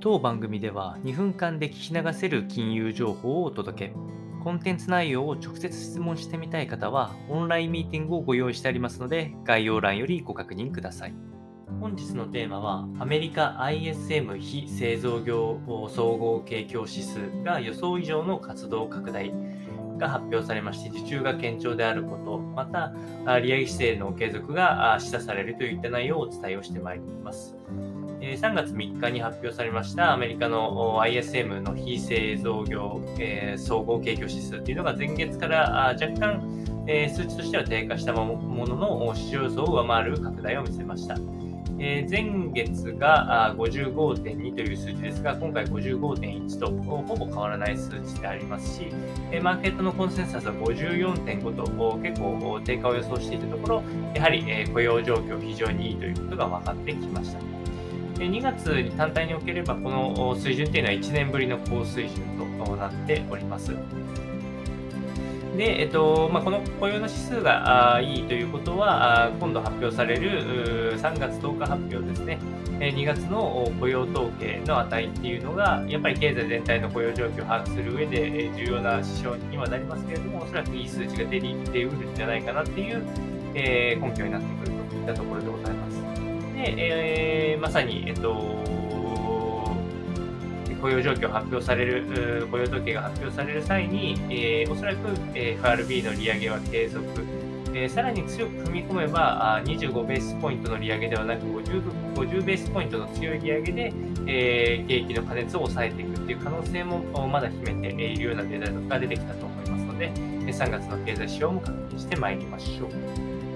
当番組では2分間で聞き流せる金融情報をお届け。コンテンツ内容を直接質問してみたい方は、オンラインミーティングをご用意してありますので、概要欄よりご確認ください。本日のテーマは、アメリカ ISM 非製造業総合景況指数が予想以上の活動拡大が発表されまして、受注が堅調であること、また、利上げ姿勢の継続が示唆されるといった内容をお伝えをしてまいります。3月3日に発表されましたアメリカの ISM の非製造業、え総合景況指数というのが前月から若干、え数値としては低下したものの市場予想を上回る拡大を見せました。え前月が55.2という数字ですが、今回55.1とほぼ変わらない数値でありますし、マーケットのコンセンサスは54.5と結構低下を予想していたところ、やはり雇用状況非常にいいということが分かってきました。2月に単体におければ、この水準というのは1年ぶりの高水準となっております。で、えっとまあ、この雇用の指数がいいということは、今度発表される3月10日発表ですね、2月の雇用統計の値っていうのが、やっぱり経済全体の雇用状況を把握する上で重要な指標にはなりますけれども、おそらくいい数値が出てうるんじゃないかなっていう、え根拠になってくるといったところでございます。で、えー、まさに、えっと、雇用状況発表される、雇用統計が発表される際に、えー、おそらく、FRB の利上げは継続、えー、さらに強く踏み込めば、25ベースポイントの利上げではなく50、50ベースポイントの強い利上げで、えー、景気の加熱を抑えていくという可能性もまだ秘めているようなデータが出てきたと思いますので、3月の経済指標も確認してまいりましょう。